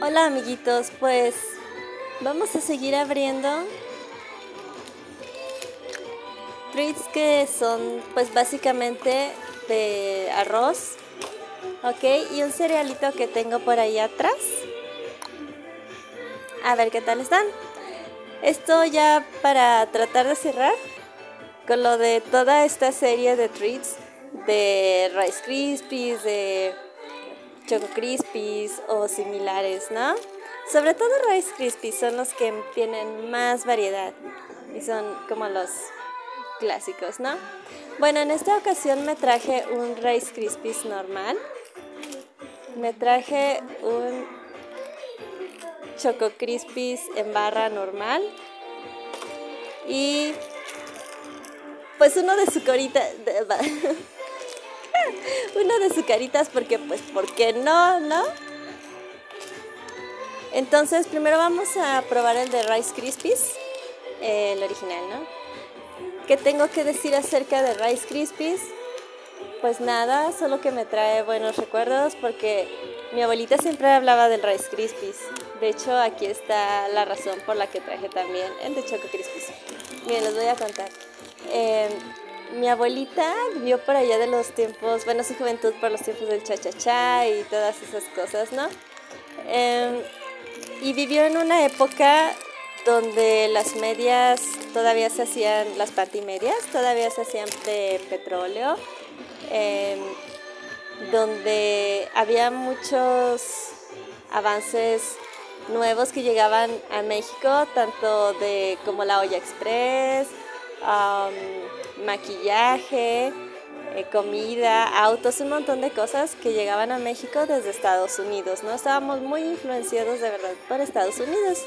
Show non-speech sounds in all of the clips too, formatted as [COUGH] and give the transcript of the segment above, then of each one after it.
Hola amiguitos, pues vamos a seguir abriendo treats que son pues básicamente de arroz, ok, y un cerealito que tengo por ahí atrás. A ver qué tal están. Esto ya para tratar de cerrar con lo de toda esta serie de treats de Rice Krispies, de Choco Crispies o similares, ¿no? Sobre todo Rice Krispies son los que tienen más variedad y son como los clásicos, ¿no? Bueno, en esta ocasión me traje un Rice Krispies normal. Me traje un Choco Crispies en barra normal. Y pues uno de su corita [LAUGHS] [LAUGHS] uno de caritas porque pues, ¿por qué no, no? Entonces, primero vamos a probar el de Rice Krispies, el original, ¿no? ¿Qué tengo que decir acerca de Rice Krispies? Pues nada, solo que me trae buenos recuerdos porque mi abuelita siempre hablaba del Rice Krispies. De hecho, aquí está la razón por la que traje también el de Choco Krispies. Miren, les voy a contar. Eh, mi abuelita vivió por allá de los tiempos, bueno, su juventud por los tiempos del cha-cha-cha y todas esas cosas, ¿no? Em, y vivió en una época donde las medias todavía se hacían, las patimedias todavía se hacían de petróleo, em, donde había muchos avances nuevos que llegaban a México, tanto de como la olla express, maquillaje, eh, comida, autos, un montón de cosas que llegaban a México desde Estados Unidos, ¿no? Estábamos muy influenciados de verdad por Estados Unidos.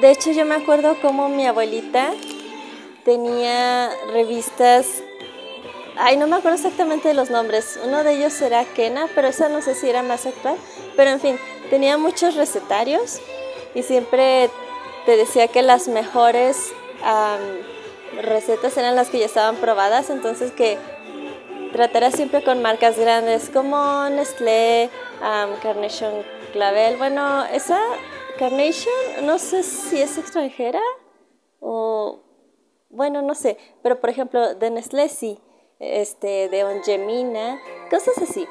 De hecho, yo me acuerdo como mi abuelita tenía revistas, ay, no me acuerdo exactamente de los nombres, uno de ellos era Kena, pero esa no sé si era más actual, pero en fin, tenía muchos recetarios y siempre te decía que las mejores recetas eran las que ya estaban probadas, entonces que tratara siempre con marcas grandes como Nestlé, Carnation Clavel. Bueno, esa Carnation no sé si es extranjera o bueno, no sé, pero por ejemplo de Nestlé sí, este, de Ongemina, cosas así.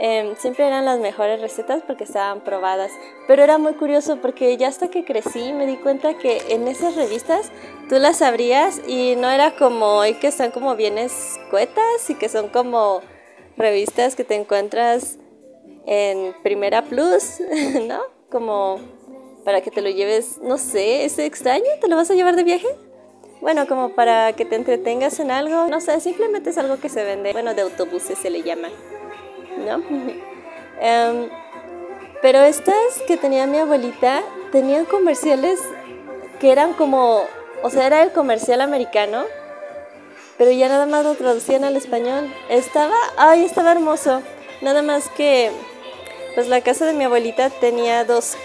Em, siempre eran las mejores recetas porque estaban probadas. Pero era muy curioso porque ya hasta que crecí me di cuenta que en esas revistas tú las abrías y no era como hoy que están como bien escuetas y que son como revistas que te encuentras en Primera Plus, [LAUGHS] ¿no? Como para que te lo lleves, no sé, ¿es extraño? ¿Te lo vas a llevar de viaje? Bueno, como para que te entretengas en algo, no sé, simplemente es algo que se vende, bueno, de autobuses se le llama. ¿No? Em, pero estas que tenía mi abuelita tenían comerciales que eran como, o sea, era el comercial americano, pero ya nada más lo traducían al español. Estaba, ay, estaba hermoso. Nada más que, pues la casa de mi abuelita tenía dos,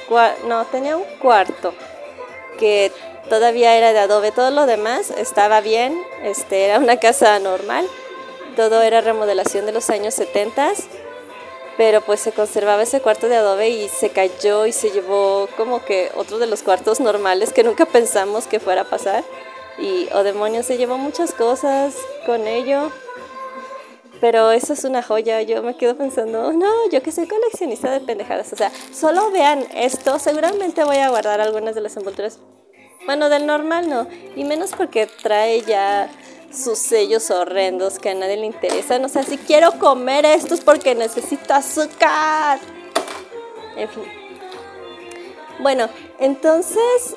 no, tenía un cuarto que todavía era de adobe. Todo lo demás estaba bien, este, era una casa normal. Todo era remodelación de los años 70 pero pues se conservaba ese cuarto de adobe y se cayó y se llevó como que otro de los cuartos normales que nunca pensamos que fuera a pasar. Y, oh demonios, se llevó muchas cosas con ello. Pero eso es una joya, yo me quedo pensando, no, yo que soy coleccionista de pendejadas, o sea, solo vean esto, seguramente voy a guardar algunas de las envolturas. Bueno, del normal no, y menos porque trae ya sus sellos horrendos que a nadie le interesan. O sea, si quiero comer esto es porque necesito azúcar. En fin. Bueno, entonces,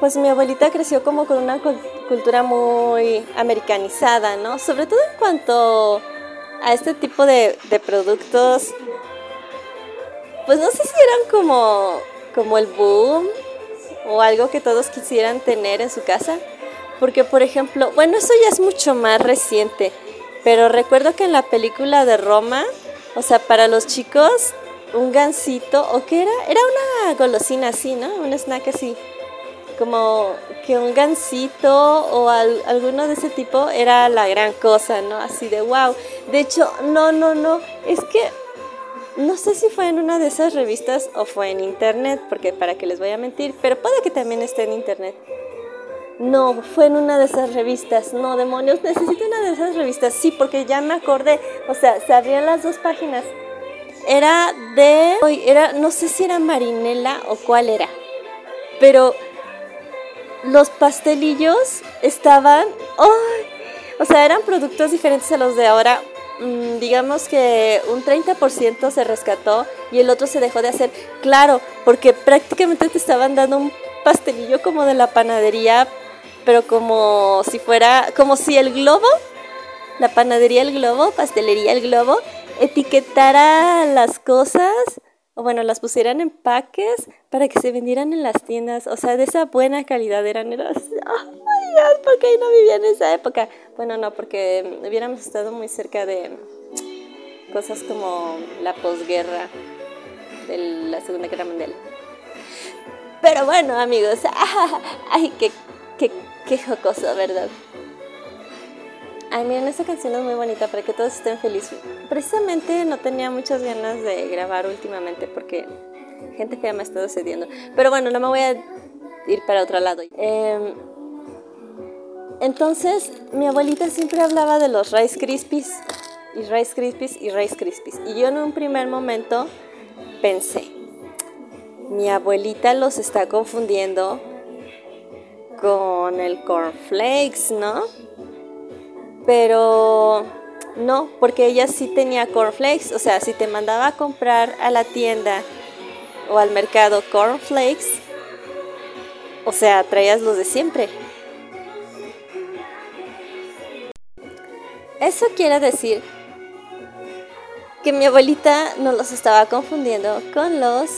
pues mi abuelita creció como con una cultura muy americanizada, ¿no? Sobre todo en cuanto a este tipo de, de productos. Pues no sé si eran como, como el boom o algo que todos quisieran tener en su casa porque, por ejemplo, bueno, eso ya es mucho más reciente, pero recuerdo que en la película de Roma, o sea, para los chicos, un gansito, ¿o qué era? Era una golosina así, ¿no? Un snack así. Como que un gansito o alguno de ese tipo era la gran cosa, ¿no? Así de wow. De hecho, no, no, no. Es que no sé si fue en una de esas revistas o fue en internet, porque para qué les voy a mentir, pero puede que también esté en internet. No, fue en una de esas revistas. No, demonios, necesito una de esas revistas. Sí, porque ya me acordé. O sea, se abrían las dos páginas. Era de... Era, no sé si era Marinela o cuál era. Pero los pastelillos estaban... O sea, eran productos diferentes a los de ahora. Mm, digamos que un 30% se rescató y el otro se dejó de hacer. Claro, porque prácticamente te estaban dando un pastelillo como de la panadería pero como si fuera, como si el globo, la panadería El Globo, pastelería El Globo, etiquetara las cosas, o bueno, las pusieran en paques para que se vendieran en las tiendas, o sea, de esa buena calidad eran, era, oh my God, ¿por qué no vivía en esa época? Bueno, no, porque hubiéramos estado muy cerca de cosas como la posguerra de la Segunda Guerra Mundial. Pero bueno, amigos, [LAUGHS] ay, qué, qué Qué jocoso, ¿verdad? Ay, miren, esta canción es muy bonita para que todos estén felices. Precisamente no tenía muchas ganas de grabar últimamente porque gente ya me ha estado cediendo. Pero bueno, no me voy a ir para otro lado. Em, entonces, mi abuelita siempre hablaba de los Rice Krispies y Rice Krispies y Rice Krispies. Y yo en un primer momento pensé, mi abuelita los está confundiendo con el cornflakes, ¿no? Pero no, porque ella sí tenía cornflakes, o sea, si te mandaba a comprar a la tienda o al mercado cornflakes, o sea, traías los de siempre. Eso quiere decir que mi abuelita no los estaba confundiendo con los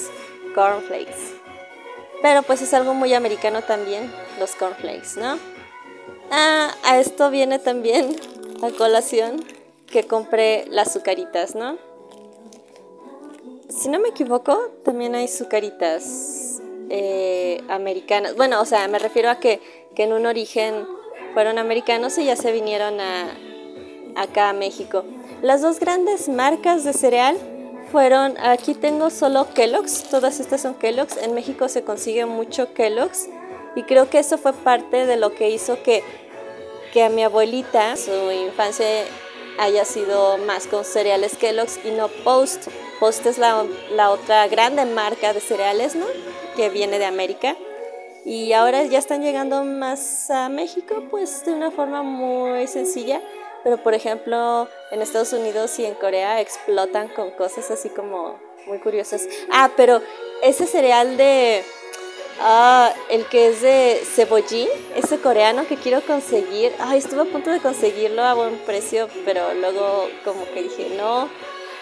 cornflakes. Pero pues es algo muy americano también, los cornflakes, ¿no? Ah, a esto viene también [LAUGHS] a colación que compré las azucaritas, ¿no? Si no me equivoco, también hay azucaritas eh, americanas. Bueno, o sea, me refiero a que, que, en un origen fueron americanos y ya se vinieron a, acá a México. Las dos grandes marcas de cereal fueron, aquí tengo solo Kellogg's, todas estas son Kellogg's, en México se consigue mucho Kellogg's y creo que eso fue parte de lo que hizo que, que a mi abuelita su infancia haya sido más con cereales Kellogg's y no Post. Post es la, la otra grande marca de cereales, ¿no? Que viene de América. Y ahora ya están llegando más a México, pues de una forma muy sencilla pero por ejemplo en Estados Unidos y en Corea explotan con cosas así como muy curiosas. Ah, pero ese cereal de... Ah, el que es de cebollín, ese coreano que quiero conseguir. Ay, estuve a punto de conseguirlo a buen precio, pero luego como que dije no.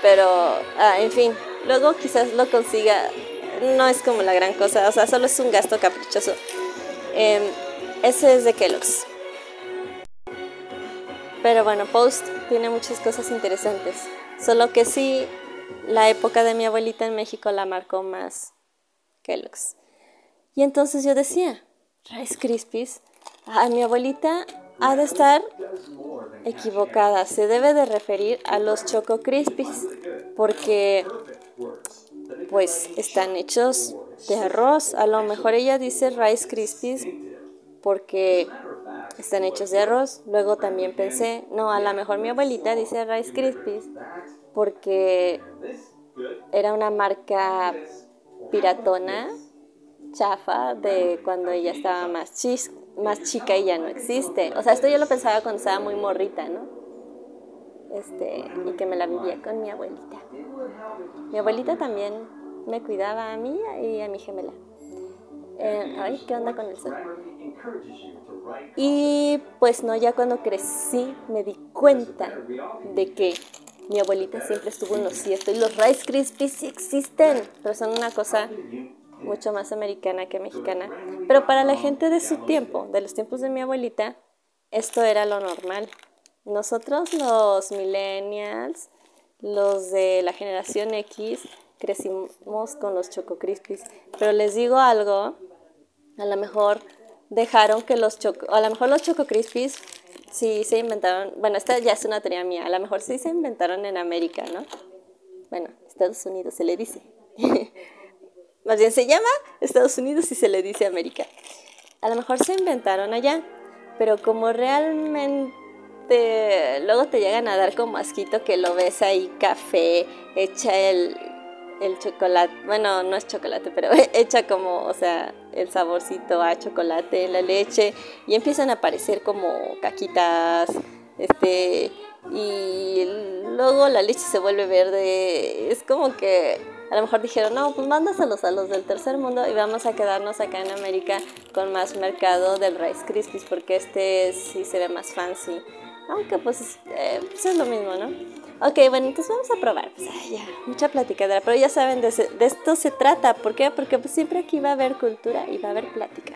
Pero, ah, en fin, luego quizás lo consiga. No es como la gran cosa, o sea, solo es un gasto caprichoso. Em, ese es de Kellogg's. Pero bueno, Post tiene muchas cosas interesantes. Solo que sí, la época de mi abuelita en México la marcó más Kellogg's. Y entonces yo decía, Rice Krispies, a mi abuelita ha de estar equivocada. Se debe de referir a los Choco Krispies porque pues están hechos de arroz. A lo mejor ella dice Rice Krispies porque están hechos de arroz. Luego también pensé, no, a lo mejor mi abuelita dice Rice Krispies porque era una marca piratona, chafa, de cuando ella estaba más, chis, más chica y ya no existe. O sea, esto yo lo pensaba cuando estaba muy morrita, ¿no? Este, y que me la vivía con mi abuelita. Mi abuelita también me cuidaba a mí y a mi gemela. Eh, ay, ¿qué onda con el sol? Y pues no, ya cuando crecí me di cuenta de que mi abuelita siempre estuvo en lo cierto y los Rice Krispies sí existen, pero son una cosa mucho más americana que mexicana. Pero para la gente de su tiempo, de los tiempos de mi abuelita, esto era lo normal. Nosotros los millennials, los de la generación X, crecimos con los Choco Krispies. Pero les digo algo, a lo mejor dejaron que los Choco, a lo mejor los Choco Crispies sí se inventaron, bueno, esta ya es una teoría mía, a lo mejor sí se inventaron en América, ¿no? Bueno, Estados Unidos se le dice. [LAUGHS] Más bien se llama Estados Unidos y se le dice América. A lo mejor se inventaron allá, pero como realmente luego te llegan a dar como asquito que lo ves ahí café, echa el, el chocolate, bueno, no es chocolate, pero [LAUGHS] echa como, o sea, el saborcito a chocolate, la leche, y empiezan a aparecer como caquitas, este, y luego la leche se vuelve verde, es como que a lo mejor dijeron, no, pues mándaselos a los del tercer mundo y vamos a quedarnos acá en América con más mercado del Rice Krispies, porque este sí se ve más fancy, aunque pues, eh, pues es lo mismo, ¿no? Ok, bueno, entonces vamos a probar. Pues, ya, mucha platicadera, pero ya saben, de, de, esto se trata. ¿Por qué? Porque pues, siempre aquí va a haber cultura y va a haber plática.